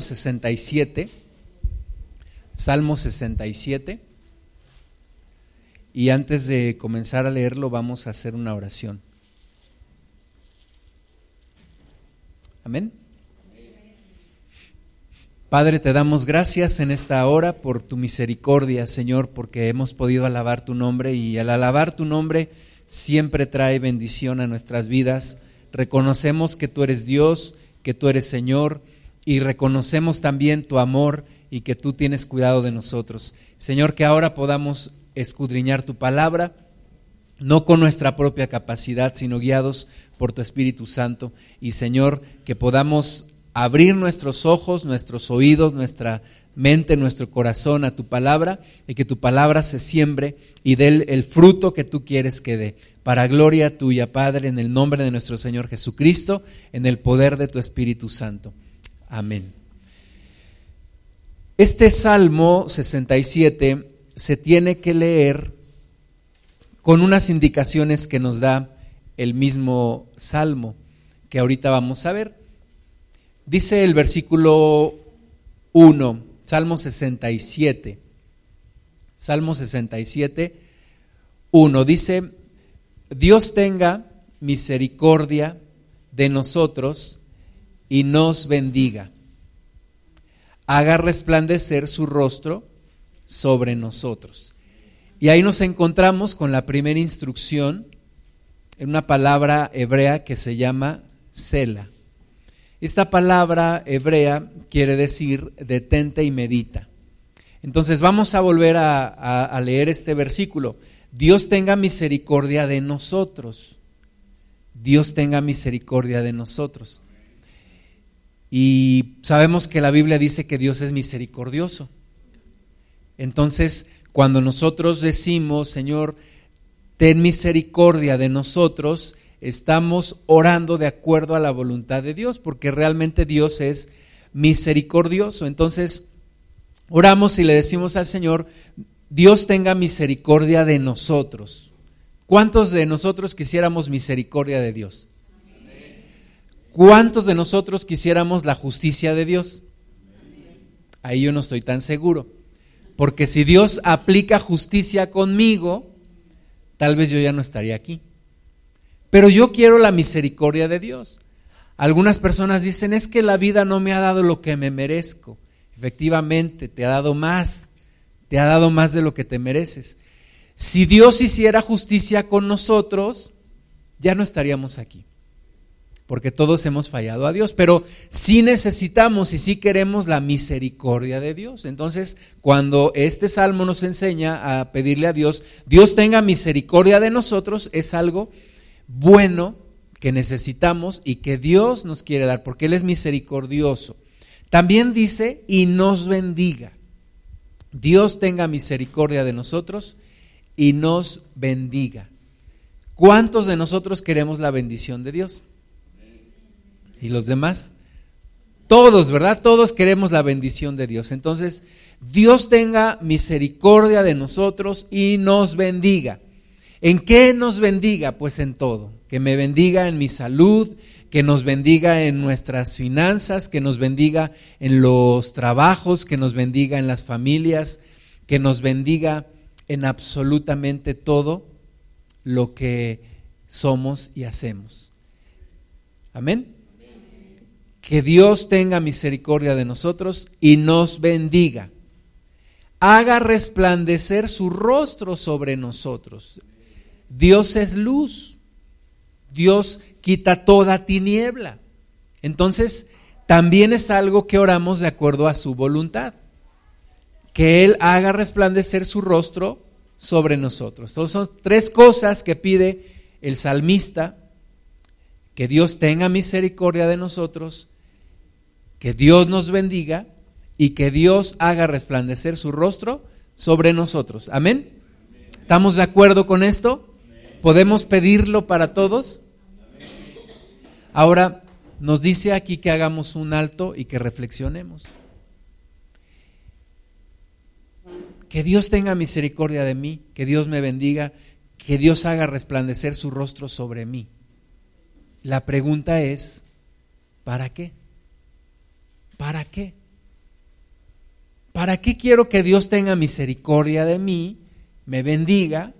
67, Salmo 67. Y antes de comenzar a leerlo vamos a hacer una oración. Amén. Padre, te damos gracias en esta hora por tu misericordia, Señor, porque hemos podido alabar tu nombre y al alabar tu nombre siempre trae bendición a nuestras vidas. Reconocemos que tú eres Dios, que tú eres Señor y reconocemos también tu amor y que tú tienes cuidado de nosotros. Señor, que ahora podamos escudriñar tu palabra, no con nuestra propia capacidad, sino guiados por tu Espíritu Santo. Y Señor, que podamos abrir nuestros ojos, nuestros oídos, nuestra mente, nuestro corazón a tu palabra y que tu palabra se siembre y dé el fruto que tú quieres que dé. Para gloria tuya, Padre, en el nombre de nuestro Señor Jesucristo, en el poder de tu Espíritu Santo. Amén. Este Salmo 67 se tiene que leer con unas indicaciones que nos da el mismo Salmo, que ahorita vamos a ver. Dice el versículo 1, Salmo 67, Salmo 67, 1, dice, Dios tenga misericordia de nosotros y nos bendiga. Haga resplandecer su rostro sobre nosotros. Y ahí nos encontramos con la primera instrucción en una palabra hebrea que se llama Sela. Esta palabra hebrea quiere decir detente y medita. Entonces vamos a volver a, a leer este versículo. Dios tenga misericordia de nosotros. Dios tenga misericordia de nosotros. Y sabemos que la Biblia dice que Dios es misericordioso. Entonces, cuando nosotros decimos, Señor, ten misericordia de nosotros, estamos orando de acuerdo a la voluntad de Dios, porque realmente Dios es misericordioso. Entonces, oramos y le decimos al Señor, Dios tenga misericordia de nosotros. ¿Cuántos de nosotros quisiéramos misericordia de Dios? ¿Cuántos de nosotros quisiéramos la justicia de Dios? Ahí yo no estoy tan seguro. Porque si Dios aplica justicia conmigo, tal vez yo ya no estaría aquí. Pero yo quiero la misericordia de Dios. Algunas personas dicen, es que la vida no me ha dado lo que me merezco. Efectivamente, te ha dado más, te ha dado más de lo que te mereces. Si Dios hiciera justicia con nosotros, ya no estaríamos aquí porque todos hemos fallado a Dios, pero sí necesitamos y sí queremos la misericordia de Dios. Entonces, cuando este salmo nos enseña a pedirle a Dios, Dios tenga misericordia de nosotros, es algo bueno que necesitamos y que Dios nos quiere dar, porque Él es misericordioso. También dice, y nos bendiga. Dios tenga misericordia de nosotros y nos bendiga. ¿Cuántos de nosotros queremos la bendición de Dios? ¿Y los demás? Todos, ¿verdad? Todos queremos la bendición de Dios. Entonces, Dios tenga misericordia de nosotros y nos bendiga. ¿En qué nos bendiga? Pues en todo. Que me bendiga en mi salud, que nos bendiga en nuestras finanzas, que nos bendiga en los trabajos, que nos bendiga en las familias, que nos bendiga en absolutamente todo lo que somos y hacemos. Amén. Que Dios tenga misericordia de nosotros y nos bendiga. Haga resplandecer su rostro sobre nosotros. Dios es luz. Dios quita toda tiniebla. Entonces, también es algo que oramos de acuerdo a su voluntad. Que Él haga resplandecer su rostro sobre nosotros. Entonces, son tres cosas que pide el salmista. Que Dios tenga misericordia de nosotros, que Dios nos bendiga y que Dios haga resplandecer su rostro sobre nosotros. Amén. ¿Estamos de acuerdo con esto? ¿Podemos pedirlo para todos? Ahora nos dice aquí que hagamos un alto y que reflexionemos. Que Dios tenga misericordia de mí, que Dios me bendiga, que Dios haga resplandecer su rostro sobre mí. La pregunta es, ¿para qué? ¿Para qué? ¿Para qué quiero que Dios tenga misericordia de mí, me bendiga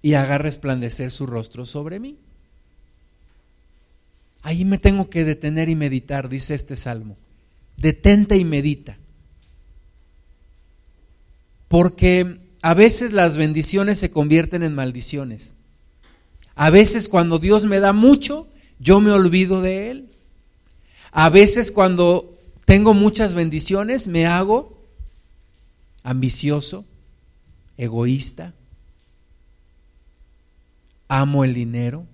y haga resplandecer su rostro sobre mí? Ahí me tengo que detener y meditar, dice este salmo. Detente y medita. Porque a veces las bendiciones se convierten en maldiciones. A veces cuando Dios me da mucho, yo me olvido de Él. A veces cuando tengo muchas bendiciones, me hago ambicioso, egoísta, amo el dinero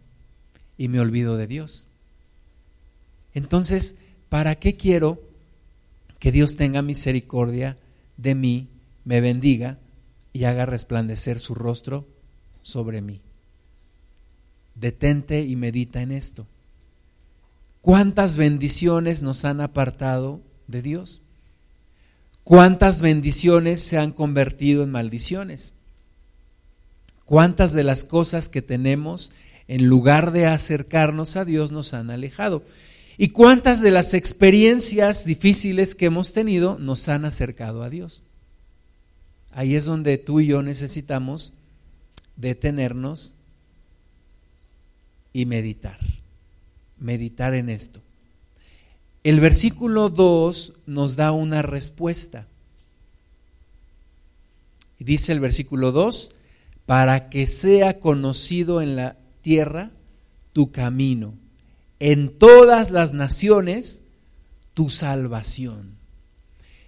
y me olvido de Dios. Entonces, ¿para qué quiero que Dios tenga misericordia de mí, me bendiga y haga resplandecer su rostro sobre mí? Detente y medita en esto. ¿Cuántas bendiciones nos han apartado de Dios? ¿Cuántas bendiciones se han convertido en maldiciones? ¿Cuántas de las cosas que tenemos en lugar de acercarnos a Dios nos han alejado? ¿Y cuántas de las experiencias difíciles que hemos tenido nos han acercado a Dios? Ahí es donde tú y yo necesitamos detenernos y meditar, meditar en esto. El versículo 2 nos da una respuesta. Dice el versículo 2, para que sea conocido en la tierra tu camino, en todas las naciones tu salvación.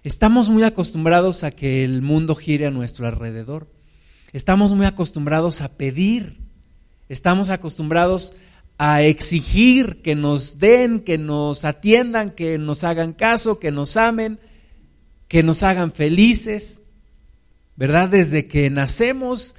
Estamos muy acostumbrados a que el mundo gire a nuestro alrededor. Estamos muy acostumbrados a pedir. Estamos acostumbrados a exigir que nos den, que nos atiendan, que nos hagan caso, que nos amen, que nos hagan felices. ¿Verdad? Desde que nacemos,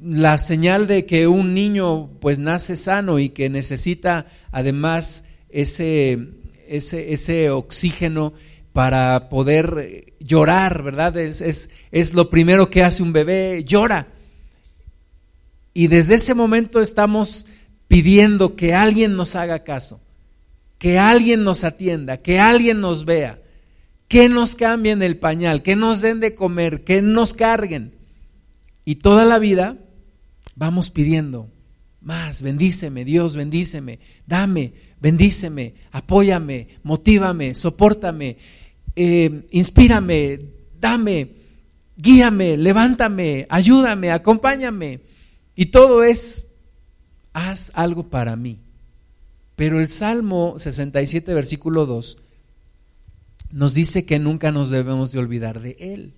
la señal de que un niño pues nace sano y que necesita además ese, ese, ese oxígeno para poder llorar, ¿verdad? Es, es, es lo primero que hace un bebé, llora. Y desde ese momento estamos pidiendo que alguien nos haga caso, que alguien nos atienda, que alguien nos vea, que nos cambien el pañal, que nos den de comer, que nos carguen. Y toda la vida vamos pidiendo más, bendíceme, Dios, bendíceme, dame, bendíceme, apóyame, motívame, soportame, eh, inspírame, dame, guíame, levántame, ayúdame, acompáñame. Y todo es haz algo para mí. Pero el Salmo 67, versículo 2, nos dice que nunca nos debemos de olvidar de Él.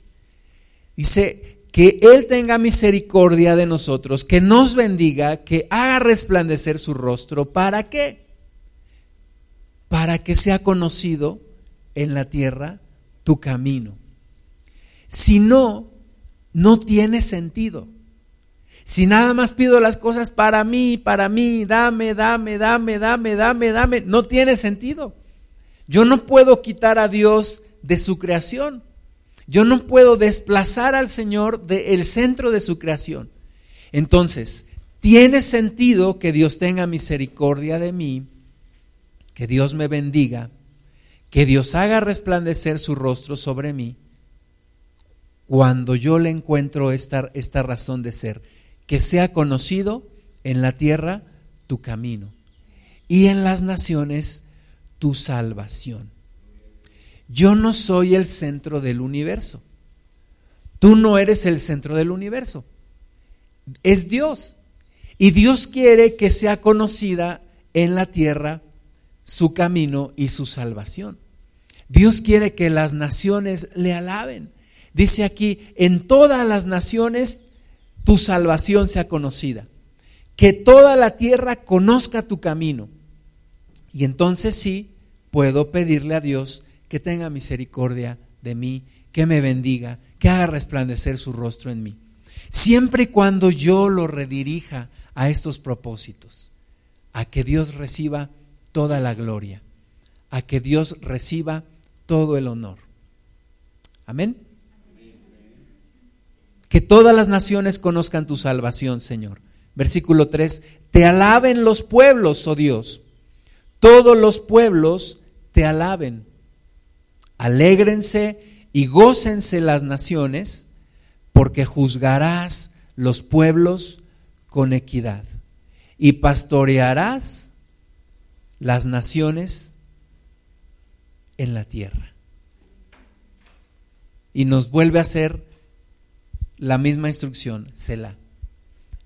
Dice que Él tenga misericordia de nosotros, que nos bendiga, que haga resplandecer su rostro. ¿Para qué? Para que sea conocido en la tierra tu camino. Si no, no tiene sentido. Si nada más pido las cosas para mí, para mí, dame, dame, dame, dame, dame, dame, no tiene sentido. Yo no puedo quitar a Dios de su creación. Yo no puedo desplazar al Señor del centro de su creación. Entonces, tiene sentido que Dios tenga misericordia de mí, que Dios me bendiga, que Dios haga resplandecer su rostro sobre mí, cuando yo le encuentro esta, esta razón de ser que sea conocido en la tierra tu camino y en las naciones tu salvación. Yo no soy el centro del universo. Tú no eres el centro del universo. Es Dios. Y Dios quiere que sea conocida en la tierra su camino y su salvación. Dios quiere que las naciones le alaben. Dice aquí, en todas las naciones tu salvación sea conocida. Que toda la tierra conozca tu camino. Y entonces sí puedo pedirle a Dios que tenga misericordia de mí, que me bendiga, que haga resplandecer su rostro en mí. Siempre y cuando yo lo redirija a estos propósitos, a que Dios reciba toda la gloria, a que Dios reciba todo el honor. Amén. Que todas las naciones conozcan tu salvación, Señor. Versículo 3, te alaben los pueblos, oh Dios. Todos los pueblos te alaben. Alégrense y gócense las naciones, porque juzgarás los pueblos con equidad y pastorearás las naciones en la tierra. Y nos vuelve a hacer la misma instrucción, Selah.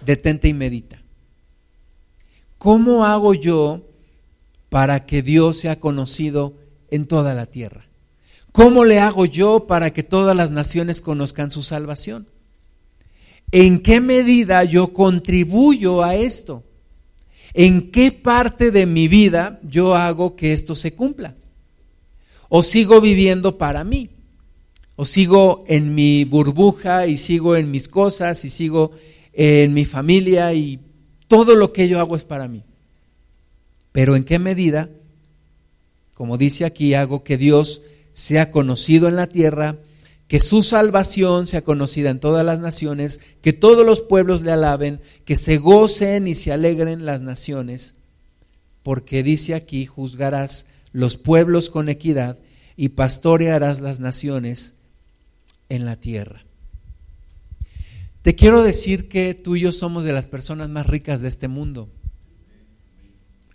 Detente y medita. ¿Cómo hago yo para que Dios sea conocido en toda la tierra? ¿Cómo le hago yo para que todas las naciones conozcan su salvación? ¿En qué medida yo contribuyo a esto? ¿En qué parte de mi vida yo hago que esto se cumpla? ¿O sigo viviendo para mí? ¿O sigo en mi burbuja y sigo en mis cosas y sigo en mi familia y todo lo que yo hago es para mí? Pero ¿en qué medida, como dice aquí, hago que Dios sea conocido en la tierra, que su salvación sea conocida en todas las naciones, que todos los pueblos le alaben, que se gocen y se alegren las naciones, porque dice aquí, juzgarás los pueblos con equidad y pastorearás las naciones en la tierra. Te quiero decir que tú y yo somos de las personas más ricas de este mundo,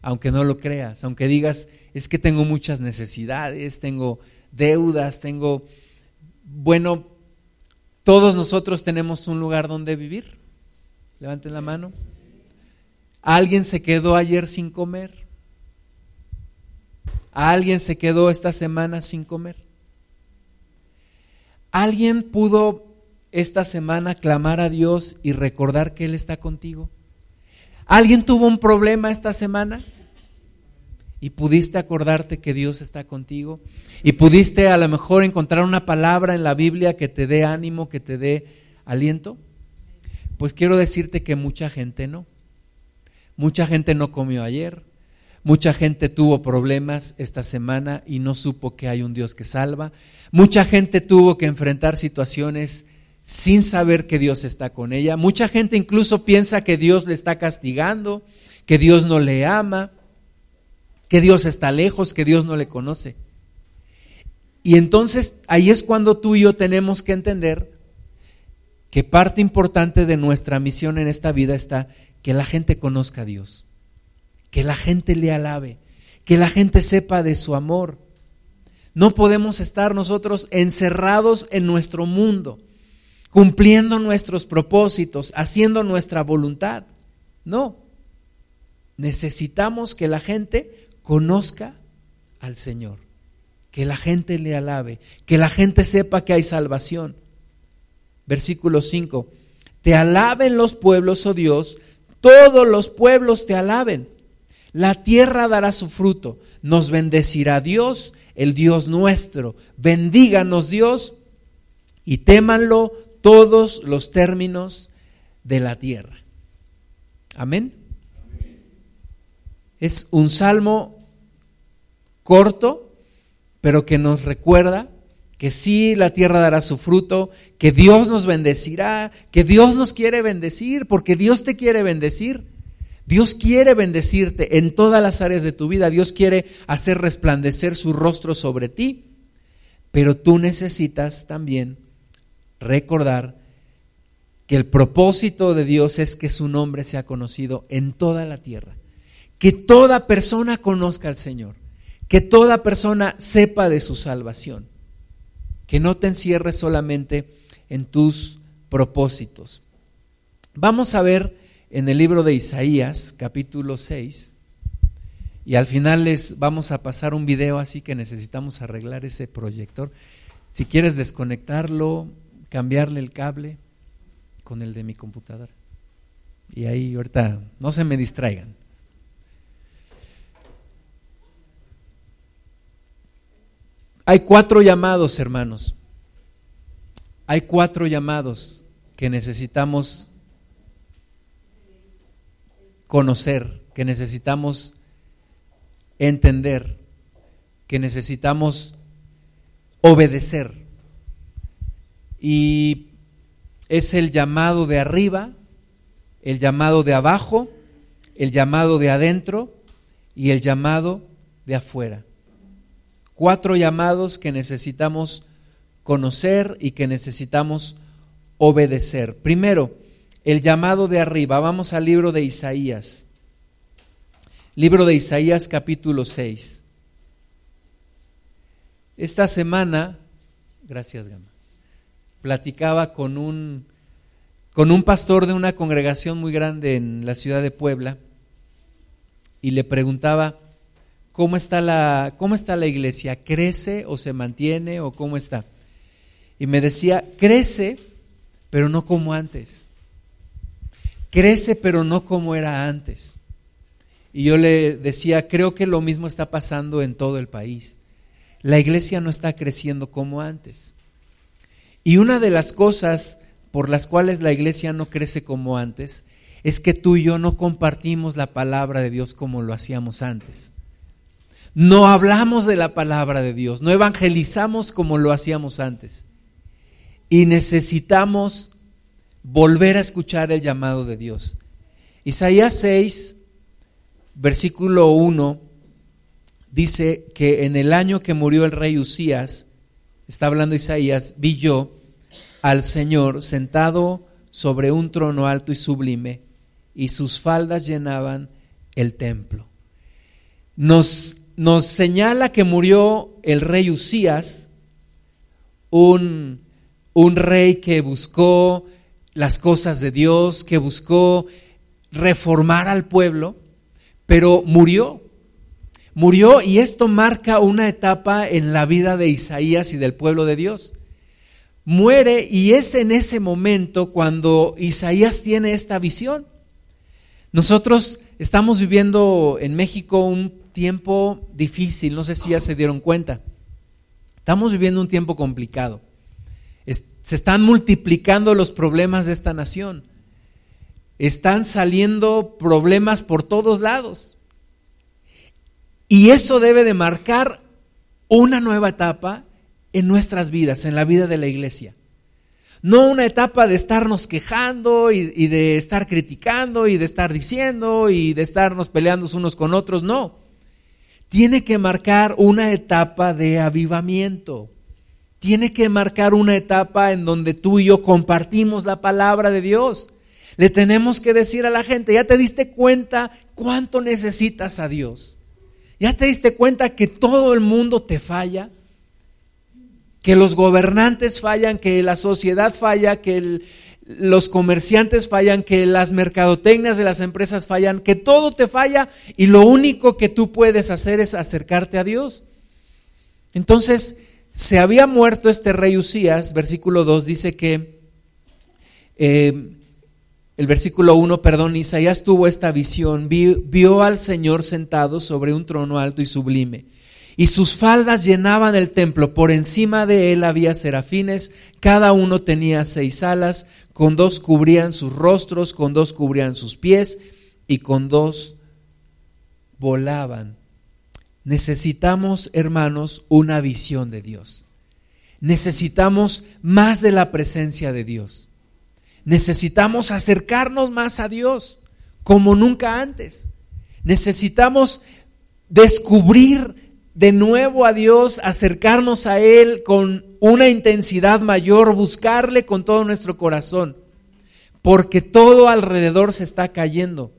aunque no lo creas, aunque digas, es que tengo muchas necesidades, tengo deudas, tengo bueno, todos nosotros tenemos un lugar donde vivir. Levanten la mano. ¿Alguien se quedó ayer sin comer? ¿Alguien se quedó esta semana sin comer? ¿Alguien pudo esta semana clamar a Dios y recordar que Él está contigo? ¿Alguien tuvo un problema esta semana? y pudiste acordarte que Dios está contigo y pudiste a lo mejor encontrar una palabra en la Biblia que te dé ánimo, que te dé aliento, pues quiero decirte que mucha gente no. Mucha gente no comió ayer, mucha gente tuvo problemas esta semana y no supo que hay un Dios que salva, mucha gente tuvo que enfrentar situaciones sin saber que Dios está con ella, mucha gente incluso piensa que Dios le está castigando, que Dios no le ama que Dios está lejos, que Dios no le conoce. Y entonces ahí es cuando tú y yo tenemos que entender que parte importante de nuestra misión en esta vida está que la gente conozca a Dios, que la gente le alabe, que la gente sepa de su amor. No podemos estar nosotros encerrados en nuestro mundo, cumpliendo nuestros propósitos, haciendo nuestra voluntad. No. Necesitamos que la gente conozca al Señor, que la gente le alabe, que la gente sepa que hay salvación. Versículo 5, te alaben los pueblos, oh Dios, todos los pueblos te alaben. La tierra dará su fruto, nos bendecirá Dios, el Dios nuestro. Bendíganos Dios y témanlo todos los términos de la tierra. Amén. Es un salmo corto, pero que nos recuerda que sí la tierra dará su fruto, que Dios nos bendecirá, que Dios nos quiere bendecir, porque Dios te quiere bendecir. Dios quiere bendecirte en todas las áreas de tu vida. Dios quiere hacer resplandecer su rostro sobre ti. Pero tú necesitas también recordar que el propósito de Dios es que su nombre sea conocido en toda la tierra. Que toda persona conozca al Señor que toda persona sepa de su salvación, que no te encierres solamente en tus propósitos. Vamos a ver en el libro de Isaías, capítulo 6, y al final les vamos a pasar un video, así que necesitamos arreglar ese proyector. Si quieres desconectarlo, cambiarle el cable con el de mi computadora. Y ahí ahorita no se me distraigan. Hay cuatro llamados, hermanos. Hay cuatro llamados que necesitamos conocer, que necesitamos entender, que necesitamos obedecer. Y es el llamado de arriba, el llamado de abajo, el llamado de adentro y el llamado de afuera cuatro llamados que necesitamos conocer y que necesitamos obedecer. Primero, el llamado de arriba. Vamos al libro de Isaías. Libro de Isaías capítulo 6. Esta semana, gracias Gama, platicaba con un, con un pastor de una congregación muy grande en la ciudad de Puebla y le preguntaba, ¿cómo está la, cómo está la iglesia? ¿Crece o se mantiene o cómo está? Y me decía, crece, pero no como antes. Crece, pero no como era antes. Y yo le decía, creo que lo mismo está pasando en todo el país. La iglesia no está creciendo como antes. Y una de las cosas por las cuales la iglesia no crece como antes es que tú y yo no compartimos la palabra de Dios como lo hacíamos antes. No hablamos de la palabra de Dios, no evangelizamos como lo hacíamos antes. Y necesitamos volver a escuchar el llamado de Dios. Isaías 6, versículo 1 dice que en el año que murió el rey Usías, está hablando Isaías, vi yo al Señor sentado sobre un trono alto y sublime, y sus faldas llenaban el templo. Nos, nos señala que murió el rey Usías, un, un rey que buscó las cosas de Dios, que buscó reformar al pueblo, pero murió. Murió y esto marca una etapa en la vida de Isaías y del pueblo de Dios. Muere y es en ese momento cuando Isaías tiene esta visión. Nosotros estamos viviendo en México un tiempo difícil, no sé si ya se dieron cuenta. Estamos viviendo un tiempo complicado. Se están multiplicando los problemas de esta nación. Están saliendo problemas por todos lados. Y eso debe de marcar una nueva etapa en nuestras vidas, en la vida de la iglesia. No una etapa de estarnos quejando y, de estar criticando y de estar diciendo y de estarnos peleando unos con otros, no. Tiene que marcar una etapa de avivamiento. Tiene que marcar una etapa en donde tú y yo compartimos la palabra de Dios. Le tenemos que decir a la gente, ¿ya te diste cuenta cuánto necesitas a Dios? ¿Ya te diste cuenta que todo el mundo te falla? Que los gobernantes fallan, que la sociedad falla, que los comerciantes fallan, que las mercadotecnias de las empresas fallan, que todo te falla y lo único que tú puedes hacer es acercarte a Dios. Entonces, se había muerto este rey Usías, versículo 2 dice que eh, el versículo 1, perdón, Isaías tuvo esta visión, vio, al Señor sentado sobre un trono alto y sublime, y sus faldas llenaban el templo, por encima de él había serafines, cada uno tenía seis alas, con dos cubrían sus rostros, con dos cubrían sus pies, y con dos volaban. Necesitamos, hermanos, una visión de Dios. Necesitamos más de la presencia de Dios. Necesitamos acercarnos más a Dios como nunca antes. Necesitamos descubrir de nuevo a Dios, acercarnos a Él con una intensidad mayor, buscarle con todo nuestro corazón, porque todo alrededor se está cayendo.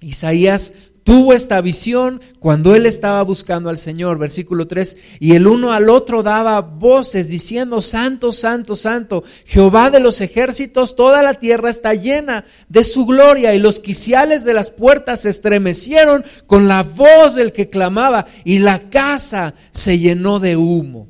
Isaías tuvo esta visión cuando él estaba buscando al Señor, versículo 3, y el uno al otro daba voces diciendo, Santo, Santo, Santo, Jehová de los ejércitos, toda la tierra está llena de su gloria, y los quiciales de las puertas se estremecieron con la voz del que clamaba, y la casa se llenó de humo.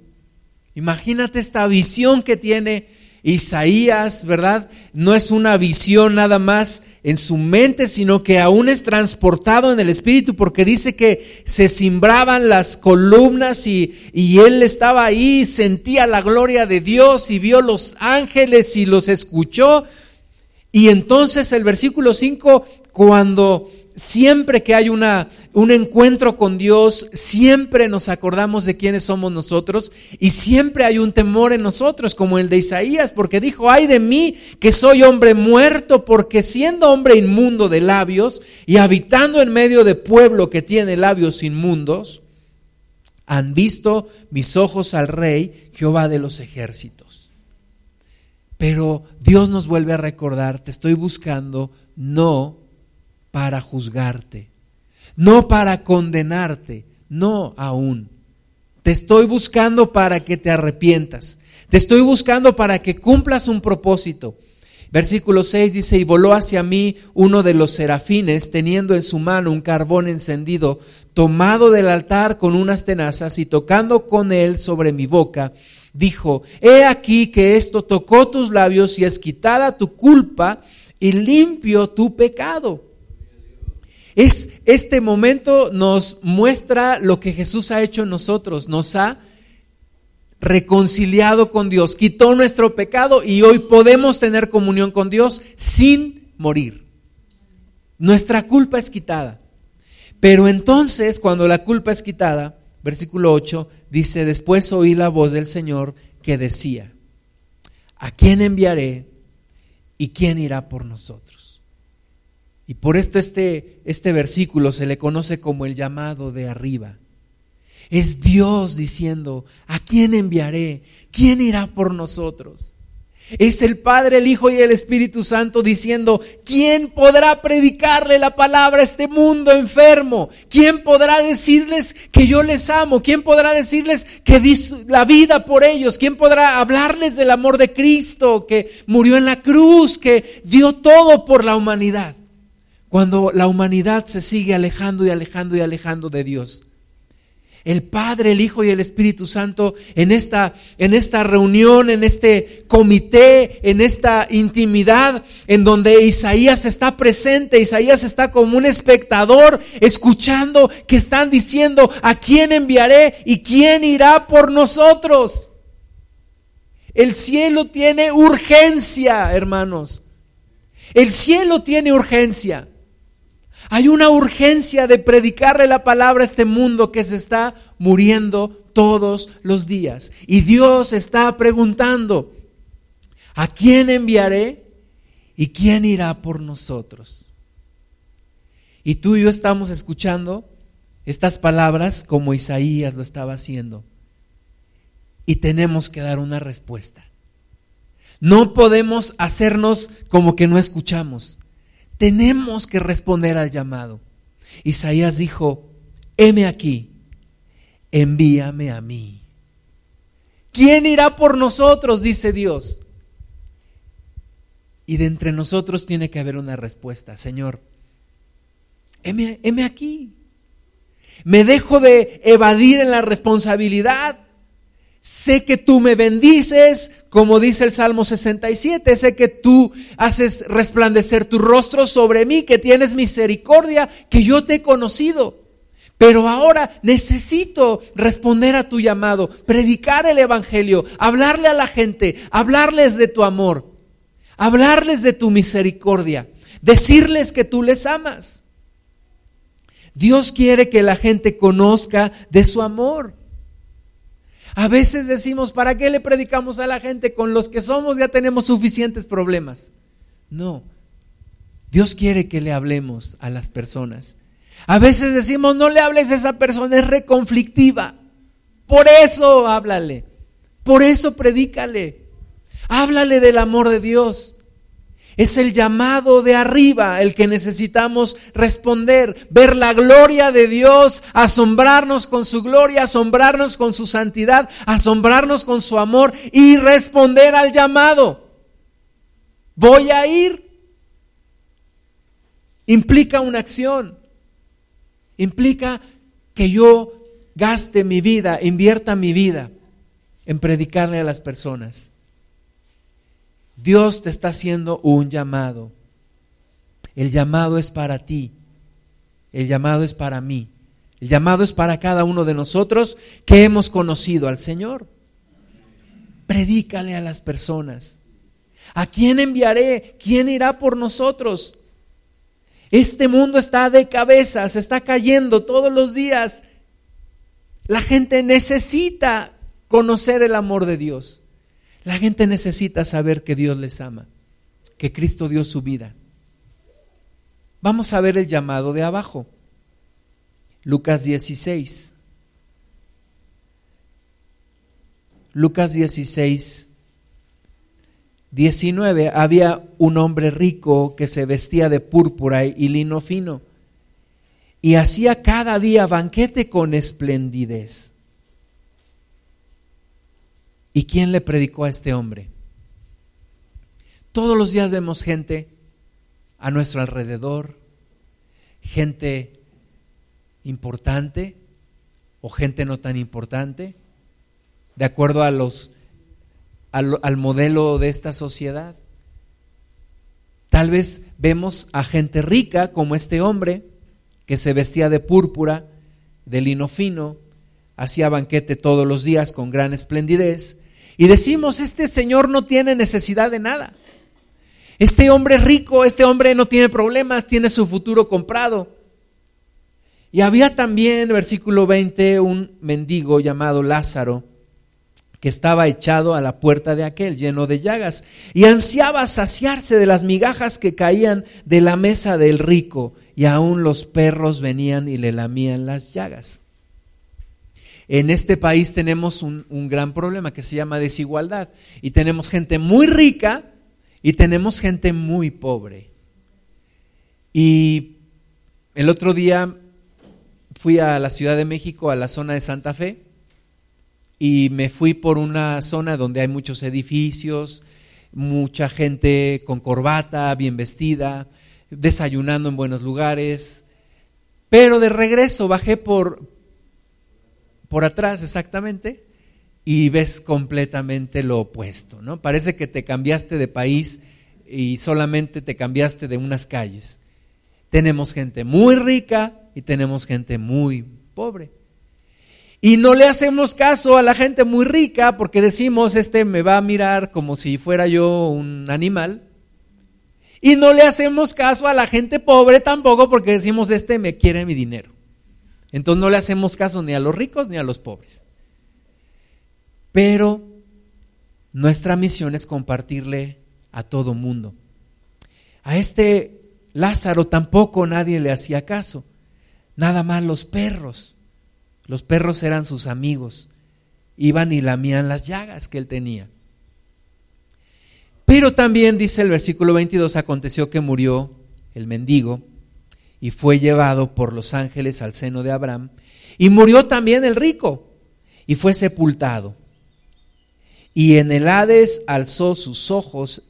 Imagínate esta visión que tiene Isaías, ¿verdad? No es una visión nada más en su mente, sino que aún es transportado en el Espíritu, porque dice que se cimbraban las columnas y, y él estaba ahí, sentía la gloria de Dios y vio los ángeles y los escuchó. Y entonces el versículo 5, cuando siempre que hay una, un encuentro con Dios, siempre nos acordamos de quiénes somos nosotros y siempre hay un temor en nosotros, como el de Isaías, porque dijo, ay de mí que soy hombre muerto, porque siendo hombre inmundo de labios y habitando en medio de pueblo que tiene labios inmundos, Han visto mis ojos al Rey, Jehová de los ejércitos. Pero Dios nos vuelve a recordar, te estoy buscando no para juzgarte, no para condenarte, no aún. Te estoy buscando para que te arrepientas. Te estoy buscando para que cumplas un propósito. Versículo 6 dice, y voló hacia mí uno de los serafines, teniendo en su mano un carbón encendido, tomado del altar con unas tenazas, y tocando con él sobre mi boca, dijo, he aquí que esto tocó tus labios y es quitada tu culpa y limpio tu pecado. Es, este momento nos muestra lo que Jesús ha hecho en nosotros, nos ha reconciliado con Dios, quitó nuestro pecado y hoy podemos tener comunión con Dios sin morir. Nuestra culpa es quitada. Pero entonces, cuando la culpa es quitada, versículo 8, dice, después oí la voz del Señor que decía, ¿a quién enviaré y quién irá por nosotros? Y por esto este, este versículo se le conoce como el llamado de arriba. Es Dios diciendo, ¿a quién enviaré? ¿Quién irá por nosotros? Es el Padre, el Hijo y el Espíritu Santo diciendo, ¿quién podrá predicarle la palabra a este mundo enfermo? ¿Quién podrá decirles que yo les amo? ¿Quién podrá decirles que di la vida por ellos? ¿Quién podrá hablarles del amor de Cristo que murió en la cruz, que dio todo por la humanidad? Cuando la humanidad se sigue alejando y alejando y alejando de Dios el Padre, el Hijo y el Espíritu Santo en esta, en esta reunión, en este comité, en esta intimidad, en donde Isaías está presente, Isaías está como un espectador escuchando que están diciendo, ¿a quién enviaré y quién irá por nosotros? El cielo tiene urgencia, hermanos. El cielo tiene urgencia. Hay una urgencia de predicarle la palabra a este mundo que se está muriendo todos los días. Y Dios está preguntando, ¿a quién enviaré y quién irá por nosotros? Y tú y yo estamos escuchando estas palabras como Isaías lo estaba haciendo. Y tenemos que dar una respuesta. No podemos hacernos como que no escuchamos. Tenemos que responder al llamado. Isaías dijo, heme aquí, envíame a mí. ¿Quién irá por nosotros? dice Dios. Y de entre nosotros tiene que haber una respuesta. Señor, heme, aquí. Me dejo de evadir en la responsabilidad. Sé que tú me bendices, como dice el Salmo 67, sé que tú haces resplandecer tu rostro sobre mí, que tienes misericordia, que yo te he conocido. Pero ahora necesito responder a tu llamado, predicar el Evangelio, hablarle a la gente, hablarles de tu amor, hablarles de tu misericordia, decirles que tú les amas. Dios quiere que la gente conozca de su amor. A veces decimos, ¿para qué le predicamos a la gente? Con los que somos ya tenemos suficientes problemas. No, Dios quiere que le hablemos a las personas. A veces decimos, no le hables a esa persona, es reconflictiva. Por eso háblale, por eso predícale. Háblale del amor de Dios. Es el llamado de arriba el que necesitamos responder, ver la gloria de Dios, asombrarnos con su gloria, asombrarnos con su santidad, asombrarnos con su amor y responder al llamado. Voy a ir. Implica una acción. Implica que yo gaste mi vida, invierta mi vida en predicarle a las personas. Dios te está haciendo un llamado. El llamado es para ti. El llamado es para mí. El llamado es para cada uno de nosotros que hemos conocido al Señor. Predícale a las personas. ¿A quién enviaré? ¿Quién irá por nosotros? Este mundo está de cabeza, se está cayendo todos los días. La gente necesita conocer el amor de Dios. La gente necesita saber que Dios les ama, que Cristo dio su vida. Vamos a ver el llamado de abajo. Lucas 16. Lucas 16, 19, había un hombre rico que se vestía de púrpura y lino fino y hacía cada día banquete con esplendidez. ¿Y quién le predicó a este hombre? Todos los días vemos gente a nuestro alrededor, gente importante o gente no tan importante, de acuerdo a los, al, al modelo de esta sociedad. Tal vez vemos a gente rica como este hombre que se vestía de púrpura, de lino fino, hacía banquete todos los días con gran esplendidez, y decimos, este señor no tiene necesidad de nada. Este hombre rico, este hombre no tiene problemas, tiene su futuro comprado. Y había también, versículo 20, un mendigo llamado Lázaro, que estaba echado a la puerta de aquel, lleno de llagas, y ansiaba saciarse de las migajas que caían de la mesa del rico, y aún los perros venían y le lamían las llagas. En este país tenemos un, gran problema que se llama desigualdad y tenemos gente muy rica y tenemos gente muy pobre. Y el otro día fui a la Ciudad de México, a la zona de Santa Fe, y me fui por una zona donde hay muchos edificios, mucha gente con corbata, bien vestida, desayunando en buenos lugares. Pero de regreso bajé por, por atrás exactamente y ves completamente lo opuesto, ¿no? Parece que te cambiaste de país y solamente te cambiaste de unas calles. Tenemos gente muy rica y tenemos gente muy pobre. Y no le hacemos caso a la gente muy rica porque decimos, este me va a mirar como si fuera yo un animal. Y no le hacemos caso a la gente pobre tampoco porque decimos, este me quiere mi dinero. Entonces no le hacemos caso ni a los ricos ni a los pobres. Pero nuestra misión es compartirle a todo mundo. A este Lázaro tampoco nadie le hacía caso. Nada más los perros. Los perros eran sus amigos. Iban y lamían las llagas que él tenía. Pero también dice el versículo 22, aconteció que murió el mendigo y fue llevado por los ángeles al seno de Abraham. Y murió también el rico y fue sepultado. Y en el Hades alzó sus ojos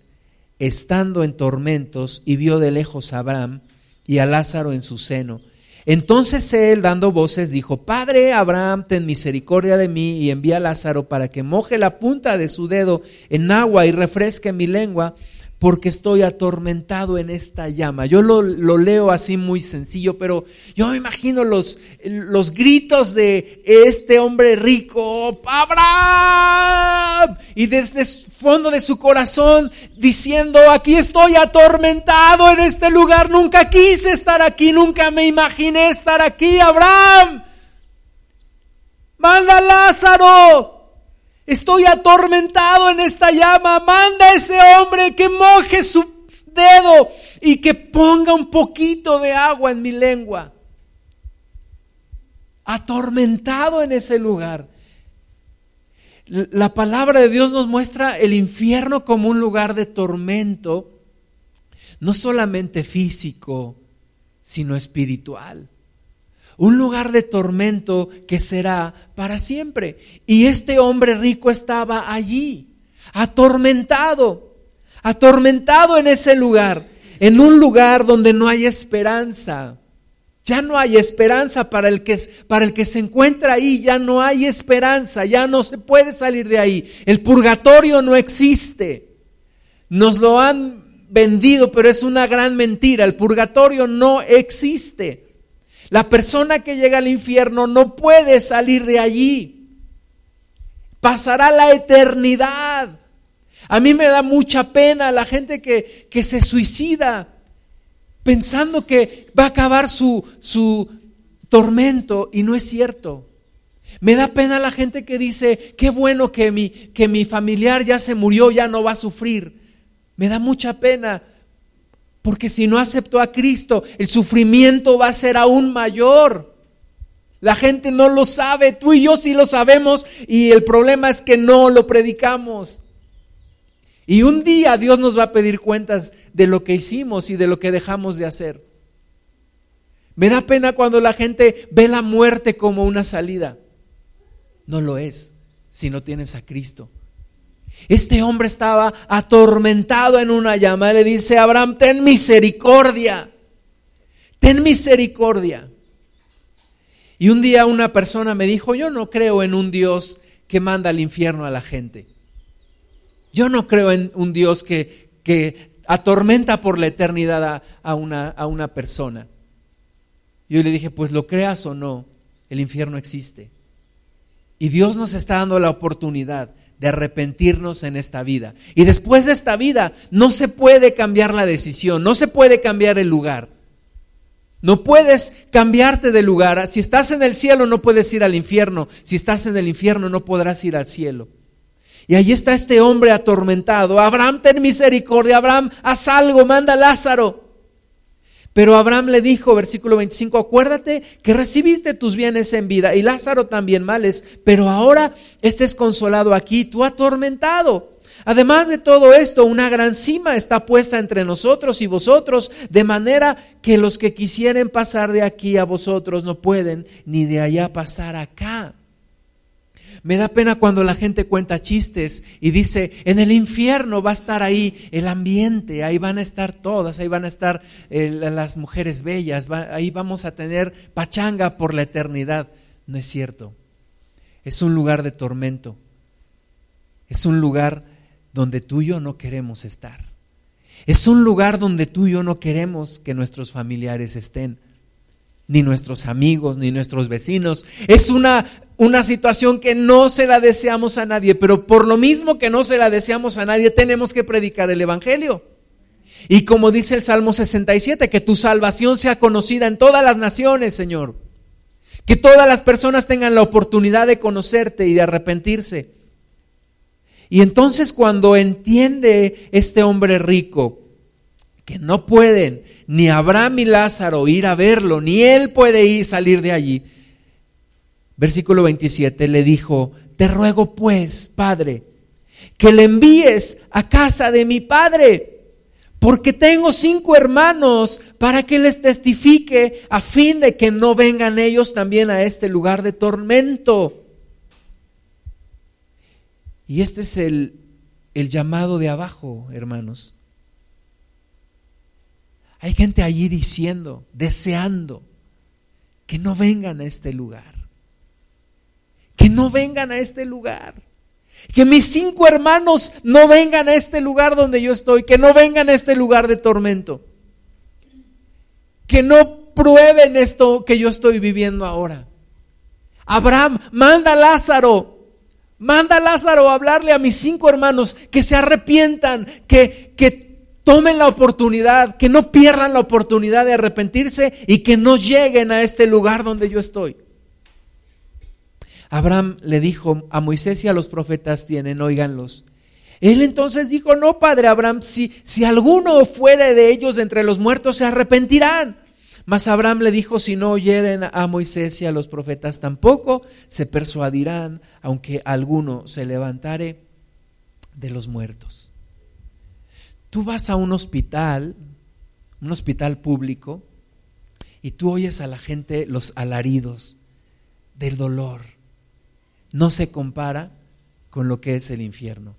estando en tormentos y vio de lejos a Abraham y a Lázaro en su seno. Entonces él, dando voces, dijo, Padre Abraham, ten misericordia de mí y envía a Lázaro para que moje la punta de su dedo en agua y refresque mi lengua porque estoy atormentado en esta llama. Yo lo, leo así muy sencillo, pero yo me imagino los, los gritos de este hombre rico, Abraham, y desde el fondo de su corazón diciendo, aquí estoy atormentado en este lugar, nunca quise estar aquí, nunca me imaginé estar aquí, Abraham. Manda Lázaro, Estoy atormentado en esta llama. Manda a ese hombre que moje su dedo y que ponga un poquito de agua en mi lengua. Atormentado en ese lugar. La palabra de Dios nos muestra el infierno como un lugar de tormento, no solamente físico, sino espiritual un lugar de tormento que será para siempre. Y este hombre rico estaba allí, atormentado, atormentado en ese lugar, en un lugar donde no hay esperanza. Ya no hay esperanza para el que para el que se encuentra ahí, ya no hay esperanza, ya no se puede salir de ahí. El purgatorio no existe. Nos lo han vendido, pero es una gran mentira. El purgatorio no existe. La persona que llega al infierno no puede salir de allí. Pasará la eternidad. A mí me da mucha pena la gente que, que se suicida pensando que va a acabar su, su tormento y no es cierto. Me da pena la gente que dice, qué bueno que mi, que mi familiar ya se murió, ya no va a sufrir. Me da mucha pena porque si no aceptó a Cristo, el sufrimiento va a ser aún mayor. La gente no lo sabe, tú y yo sí lo sabemos y el problema es que no lo predicamos. Y un día Dios nos va a pedir cuentas de lo que hicimos y de lo que dejamos de hacer. Me da pena cuando la gente ve la muerte como una salida. No lo es si no tienes a Cristo. Este hombre estaba atormentado en una llama. Le dice Abraham, ten misericordia. Ten misericordia. Y un día una persona me dijo, yo no creo en un Dios que manda al infierno a la gente. Yo no creo en un Dios que, que atormenta por la eternidad a, una, a una persona. Yo le dije, pues lo creas o no, el infierno existe. Y Dios nos está dando la oportunidad de arrepentirnos en esta vida. Y después de esta vida no se puede cambiar la decisión, no se puede cambiar el lugar. No puedes cambiarte de lugar. Si estás en el cielo no puedes ir al infierno. Si estás en el infierno no podrás ir al cielo. Y ahí está este hombre atormentado. Abraham, ten misericordia. Abraham, haz algo, manda a Lázaro. Pero Abraham le dijo, versículo 25, acuérdate que recibiste tus bienes en vida y Lázaro también males, pero ahora estés consolado aquí, tú atormentado. Además de todo esto, una gran cima está puesta entre nosotros y vosotros, de manera que los que quisieren pasar de aquí a vosotros no pueden, ni de allá pasar acá. Me da pena cuando la gente cuenta chistes y dice, en el infierno va a estar ahí el ambiente, ahí van a estar todas, ahí van a estar eh, las mujeres bellas, ahí vamos a tener pachanga por la eternidad. No es cierto. Es un lugar de tormento. Es un lugar donde tú y yo no queremos estar. Es un lugar donde tú y yo no queremos que nuestros familiares estén, ni nuestros amigos, ni nuestros vecinos. Es una, una situación que no se la deseamos a nadie, pero por lo mismo que no se la deseamos a nadie, tenemos que predicar el Evangelio. Y como dice el Salmo 67, que tu salvación sea conocida en todas las naciones, Señor. Que todas las personas tengan la oportunidad de conocerte y de arrepentirse. Y entonces cuando entiende este hombre rico que no pueden ni Abraham ni Lázaro ir a verlo, ni él puede ir salir de allí, versículo 27 le dijo, te ruego pues, Padre, que le envíes a casa de mi Padre porque tengo cinco hermanos para que les testifique a fin de que no vengan ellos también a este lugar de tormento. Y este es el, el llamado de abajo, hermanos. Hay gente allí diciendo, deseando que no vengan a este lugar. No vengan a este lugar. Que mis cinco hermanos no vengan a este lugar donde yo estoy. Que no vengan a este lugar de tormento. Que no prueben esto que yo estoy viviendo ahora. Abraham, manda a Lázaro Manda a Lázaro a hablarle a mis cinco hermanos que se arrepientan, que, que tomen la oportunidad, que no pierdan la oportunidad de arrepentirse y que no lleguen a este lugar donde yo estoy. Abraham le dijo a Moisés y a los profetas tienen, óiganlos. Él entonces dijo, no, padre Abraham, si, si alguno fuere de ellos de entre los muertos, se arrepentirán. Mas Abraham le dijo, si no oyeren a Moisés y a los profetas, tampoco se persuadirán, aunque alguno se levantare de los muertos. Tú vas a un hospital, un hospital público, y tú oyes a la gente los alaridos del dolor. No se compara con lo que es el infierno.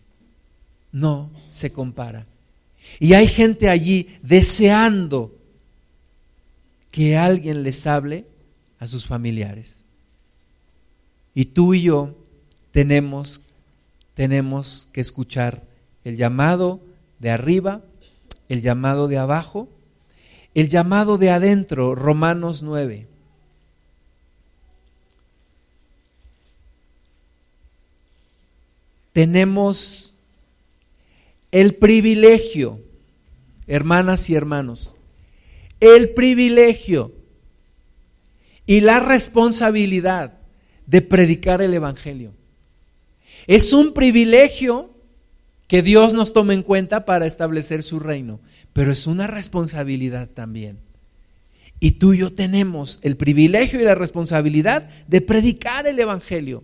No se compara. Y hay gente allí deseando que alguien les hable a sus familiares. Y tú y yo tenemos, tenemos que escuchar el llamado de arriba, el llamado de abajo, el llamado de adentro, Romanos 9. Tenemos el privilegio, hermanas y hermanos, el privilegio y la responsabilidad de predicar el Evangelio. Es un privilegio que Dios nos tome en cuenta para establecer su reino, pero es una responsabilidad también. Y tú y yo tenemos el privilegio y la responsabilidad de predicar el Evangelio,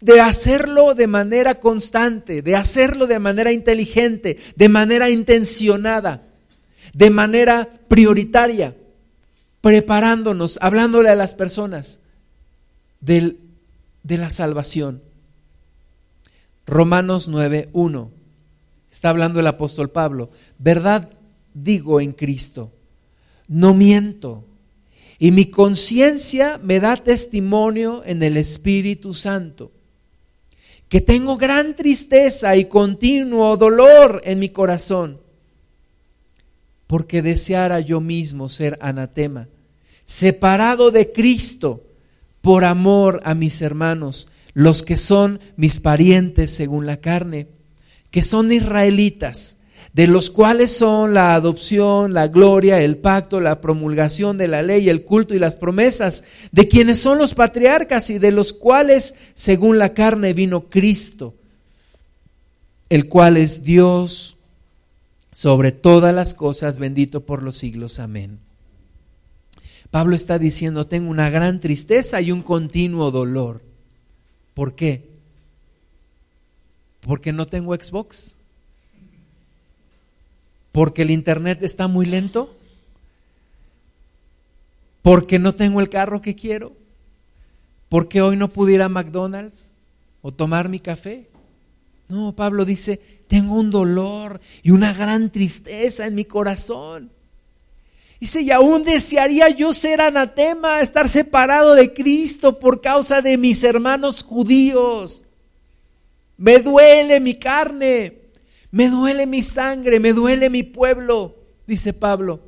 de hacerlo de manera constante, de hacerlo de manera inteligente, de manera intencionada, de manera prioritaria, preparándonos, hablándole a las personas del, de la salvación. Romanos 9.1. Está hablando el apóstol Pablo. Verdad digo en Cristo no miento. Y mi conciencia me da testimonio en el Espíritu Santo, que tengo gran tristeza y continuo dolor en mi corazón, porque deseara yo mismo ser anatema, separado de Cristo por amor a mis hermanos, los que son mis parientes según la carne, que son israelitas de los cuales son la adopción, la gloria, el pacto, la promulgación de la ley, el culto y las promesas, de quienes son los patriarcas y de los cuales, según la carne, vino Cristo, el cual es Dios sobre todas las cosas, bendito por los siglos. Amén. Pablo está diciendo, tengo una gran tristeza y un continuo dolor. ¿Por qué? Porque no tengo Xbox porque el internet está muy lento, porque no tengo el carro que quiero, porque hoy no pudiera a McDonald's o tomar mi café. No, Pablo dice, tengo un dolor y una gran tristeza en mi corazón. Dice, y aún desearía yo ser anatema, estar separado de Cristo por causa de mis hermanos judíos. Me duele mi carne. Me duele mi sangre, me duele mi pueblo, dice Pablo.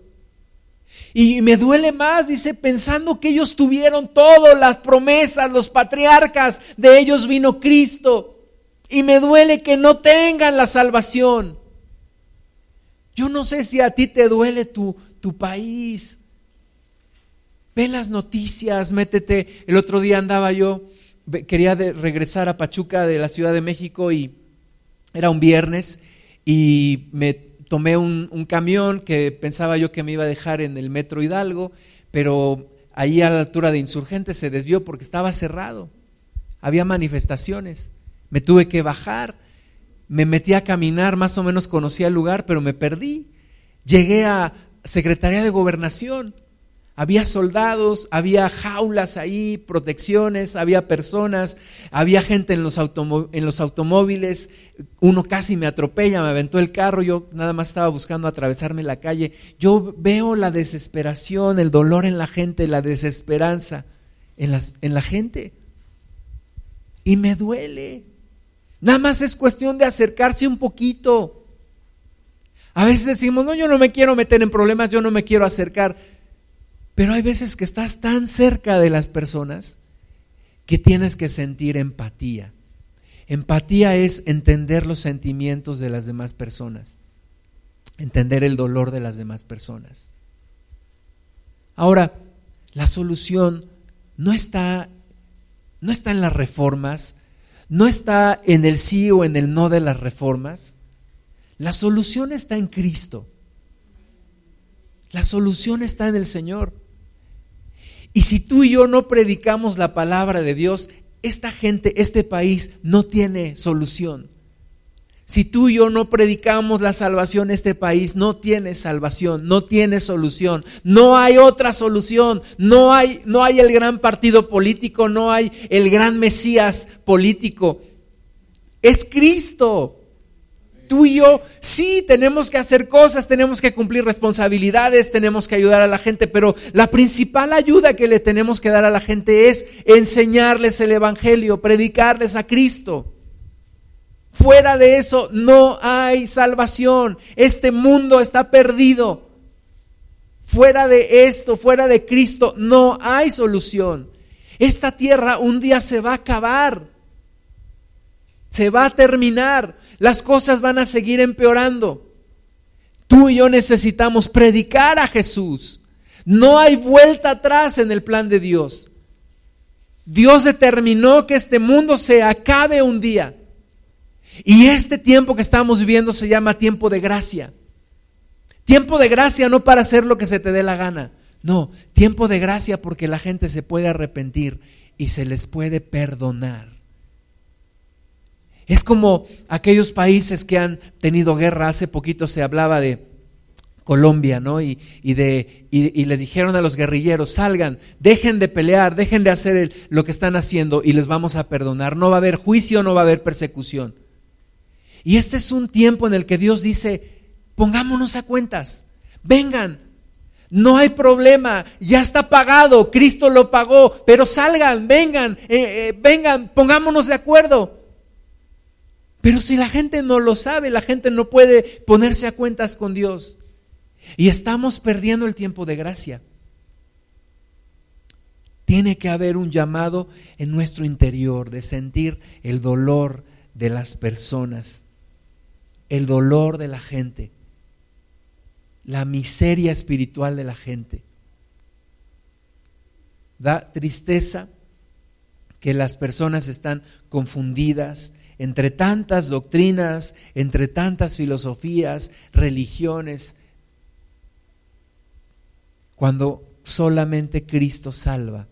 Y me duele más, dice, pensando que ellos tuvieron todas las promesas, los patriarcas, de ellos vino Cristo. Y me duele que no tengan la salvación. Yo no sé si a ti te duele tu, tu país. Ve las noticias, métete. El otro día andaba yo, quería regresar a Pachuca de la Ciudad de México y era un viernes y me tomé un, camión que pensaba yo que me iba a dejar en el metro Hidalgo, pero ahí a la altura de Insurgentes se desvió porque estaba cerrado. Había manifestaciones. Me tuve que bajar. Me metí a caminar, más o menos conocía el lugar, pero me perdí. Llegué a Secretaría de Gobernación había soldados, había jaulas ahí, protecciones, había personas, había gente en los, en los, automóviles, uno casi me atropella, me aventó el carro, yo nada más estaba buscando atravesarme la calle. Yo veo la desesperación, el dolor en la gente, la desesperanza en, las, en la gente. Y me duele. Nada más es cuestión de acercarse un poquito. A veces decimos, no, yo no me quiero meter en problemas, yo no me quiero acercar. Pero hay veces que estás tan cerca de las personas que tienes que sentir empatía. Empatía es entender los sentimientos de las demás personas, entender el dolor de las demás personas. Ahora, la solución no está, no está en las reformas, no está en el sí o en el no de las reformas. La solución está en Cristo. La solución está en el Señor. Y si tú y yo no predicamos la palabra de Dios, esta gente, este país no tiene solución. Si tú y yo no predicamos la salvación, este país no tiene salvación, no tiene solución. No hay otra solución. No hay, no hay el gran partido político, no hay el gran Mesías político. Es Cristo tú y yo sí tenemos que hacer cosas, tenemos que cumplir responsabilidades, tenemos que ayudar a la gente, pero la principal ayuda que le tenemos que dar a la gente es enseñarles el Evangelio, predicarles a Cristo. Fuera de eso no hay salvación. Este mundo está perdido. Fuera de esto, fuera de Cristo, no hay solución. Esta tierra un día se va a acabar. Se va a terminar las cosas van a seguir empeorando. Tú y yo necesitamos predicar a Jesús. No hay vuelta atrás en el plan de Dios. Dios determinó que este mundo se acabe un día. Y este tiempo que estamos viviendo se llama tiempo de gracia. Tiempo de gracia no para hacer lo que se te dé la gana. No, tiempo de gracia porque la gente se puede arrepentir y se les puede perdonar. Es como aquellos países que han tenido guerra. Hace poquito se hablaba de Colombia, ¿no? Y, le dijeron a los guerrilleros, salgan, dejen de pelear, dejen de hacer lo que están haciendo y les vamos a perdonar. No va a haber juicio, no va a haber persecución. Y este es un tiempo en el que Dios dice, pongámonos a cuentas, vengan, no hay problema, ya está pagado, Cristo lo pagó, pero salgan, vengan, eh, eh, vengan, pongámonos de acuerdo. Pero si la gente no lo sabe, la gente no puede ponerse a cuentas con Dios. Y estamos perdiendo el tiempo de gracia. Tiene que haber un llamado en nuestro interior de sentir el dolor de las personas, el dolor de la gente la miseria espiritual de la gente. Da tristeza que las personas están confundidas entre tantas doctrinas, entre tantas filosofías, religiones, cuando solamente Cristo salva.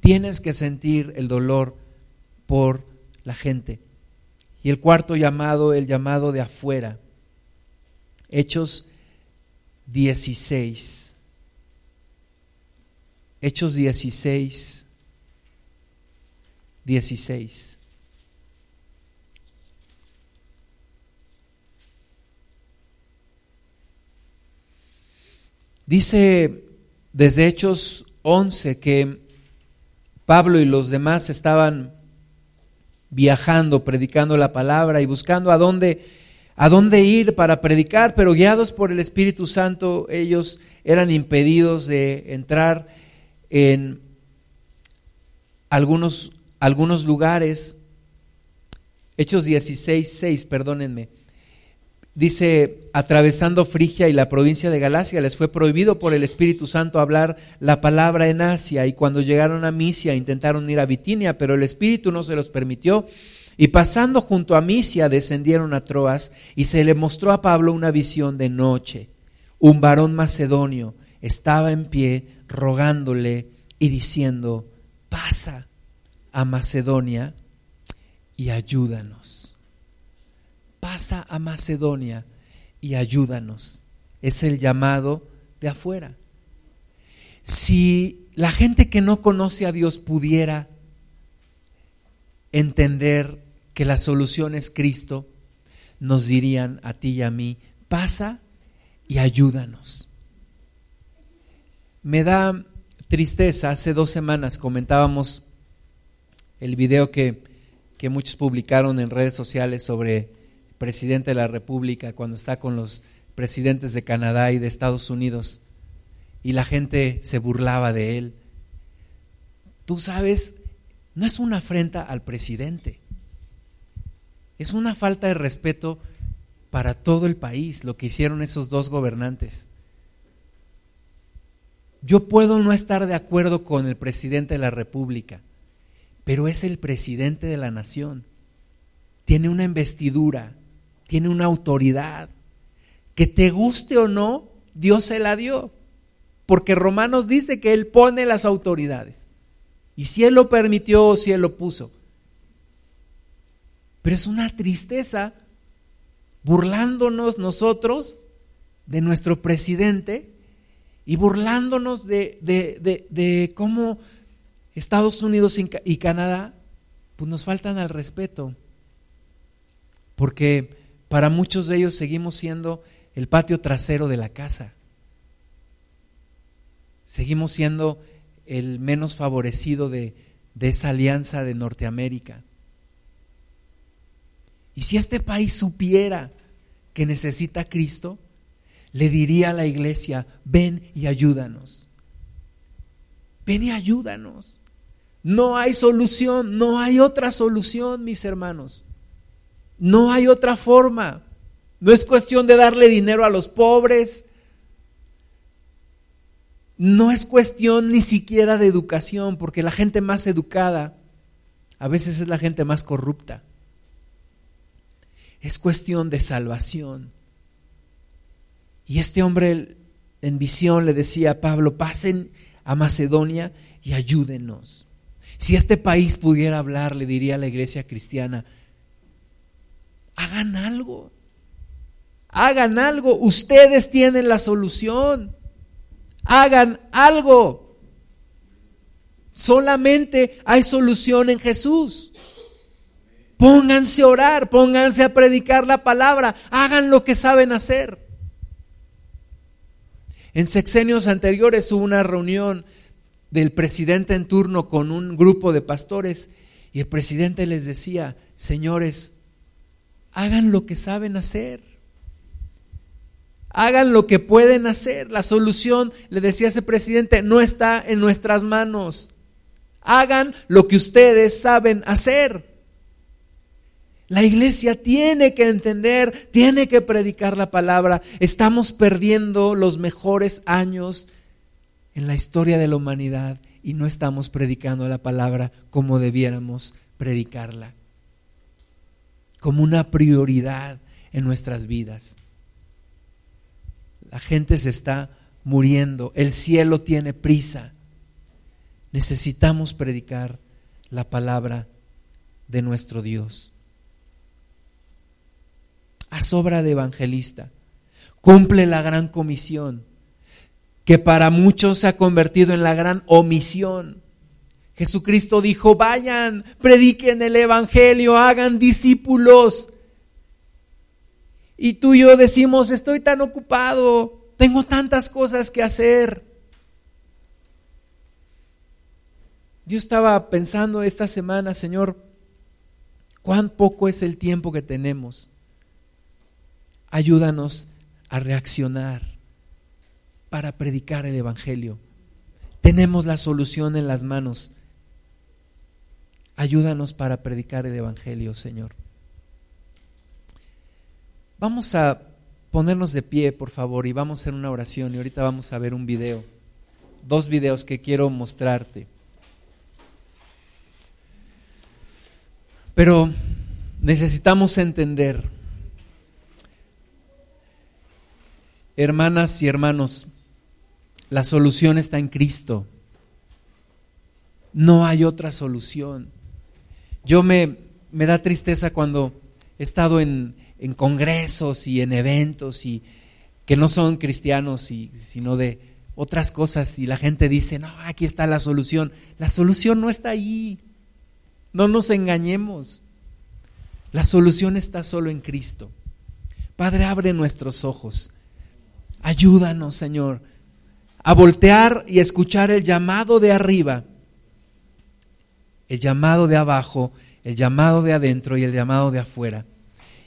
Tienes que sentir el dolor por la gente. Y el cuarto llamado, el llamado de afuera. Hechos 16. Hechos 16. 16. Dice desde Hechos 11 que Pablo y los demás estaban viajando, predicando la palabra y buscando a dónde a dónde ir para predicar, pero guiados por el Espíritu Santo, ellos eran impedidos de entrar en algunos, algunos lugares. Hechos 16, 6, perdónenme. Dice, atravesando Frigia y la provincia de Galacia, les fue prohibido por el Espíritu Santo hablar la palabra en Asia, y cuando llegaron a Misia intentaron ir a Bitinia, pero el Espíritu no se los permitió, y pasando junto a Misia descendieron a Troas y se le mostró a Pablo una visión de noche. Un varón macedonio estaba en pie rogándole y diciendo, pasa a Macedonia y ayúdanos. Pasa a Macedonia y ayúdanos. Es el llamado de afuera. Si la gente que no conoce a Dios pudiera entender que la solución es Cristo, nos dirían a ti y a mí, pasa y ayúdanos. Me da tristeza, hace dos semanas comentábamos el video que, que muchos publicaron en redes sociales sobre presidente de la República cuando está con los presidentes de Canadá y de Estados Unidos y la gente se burlaba de él. Tú sabes, no es una afrenta al presidente. Es una falta de respeto para todo el país lo que hicieron esos dos gobernantes. Yo puedo no estar de acuerdo con el presidente de la República, pero es el presidente de la nación. Tiene una investidura, tiene una autoridad. Que te guste o no, Dios se la dio. Porque Romanos dice que Él pone las autoridades. Y si Él lo permitió o si Él lo puso. Pero es una tristeza burlándonos nosotros de nuestro presidente y burlándonos de, de, cómo Estados Unidos y Canadá pues nos faltan al respeto. Porque para muchos de ellos seguimos siendo el patio trasero de la casa. Seguimos siendo el menos favorecido de, esa alianza de Norteamérica. Y si este país supiera que necesita Cristo, le diría a la iglesia, ven y ayúdanos. Ven y ayúdanos. No hay solución, no hay otra solución, mis hermanos. No hay otra forma. No es cuestión de darle dinero a los pobres, no es cuestión ni siquiera de educación, porque la gente más educada a veces es la gente más corrupta. Es cuestión de salvación. Y este hombre en visión le decía a Pablo, pasen a Macedonia y ayúdenos. Si este país pudiera hablar, le diría a la iglesia cristiana, hagan algo, hagan algo, ustedes tienen la solución, hagan algo. Solamente hay solución en Jesús. Pónganse a orar, pónganse a predicar la palabra, hagan lo que saben hacer. En sexenios anteriores hubo una reunión del presidente en turno con un grupo de pastores y el presidente les decía, señores, hagan lo que saben hacer. Hagan lo que pueden hacer. La solución, le decía ese presidente, no está en nuestras manos. Hagan lo que ustedes saben hacer. La iglesia tiene que entender, tiene que predicar la palabra. Estamos perdiendo los mejores años en la historia de la humanidad y no estamos predicando la palabra como debiéramos predicarla, como una prioridad en nuestras vidas. La gente se está muriendo, el cielo tiene prisa. Necesitamos predicar la palabra de nuestro Dios. Haz obra de evangelista, cumple la gran comisión que para muchos se ha convertido en la gran omisión. Jesucristo dijo, vayan, prediquen el Evangelio, hagan discípulos. Y tú y yo decimos, estoy tan ocupado, tengo tantas cosas que hacer. Yo estaba pensando esta semana, Señor, cuán poco es el tiempo que tenemos. Ayúdanos a reaccionar para predicar el Evangelio. Tenemos la solución en las manos. Ayúdanos para predicar el Evangelio, Señor. Vamos a ponernos de pie, por favor, y vamos a hacer una oración y ahorita vamos a ver un video. Dos videos que quiero mostrarte. Pero necesitamos entender, hermanas y hermanos, la solución está en Cristo. No hay otra solución. Yo me, me da tristeza cuando he estado en, en, congresos y en eventos y que no son cristianos y, sino de otras cosas y la gente dice, no, aquí está la solución. La solución no está ahí. No nos engañemos. La solución está solo en Cristo. Padre, abre nuestros ojos. Ayúdanos, Señor, a voltear y escuchar el llamado de arriba, el llamado de abajo, el llamado de adentro y el llamado de afuera.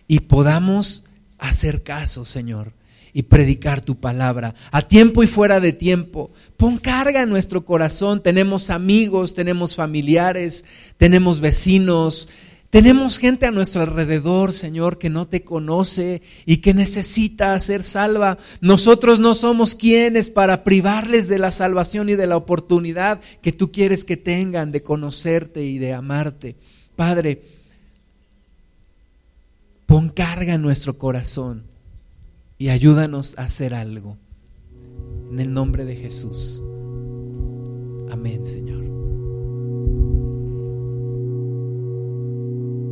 Y podamos hacer caso, Señor, y predicar tu palabra a tiempo y fuera de tiempo. Pon carga en nuestro corazón. Tenemos amigos, tenemos familiares, tenemos vecinos, tenemos gente a nuestro alrededor, Señor, que no te conoce y que necesita ser salva. Nosotros no somos quienes para privarles de la salvación y de la oportunidad que tú quieres que tengan de conocerte y de amarte. Padre, pon carga en nuestro corazón y ayúdanos a hacer algo. En el nombre de Jesús. Amén, Señor.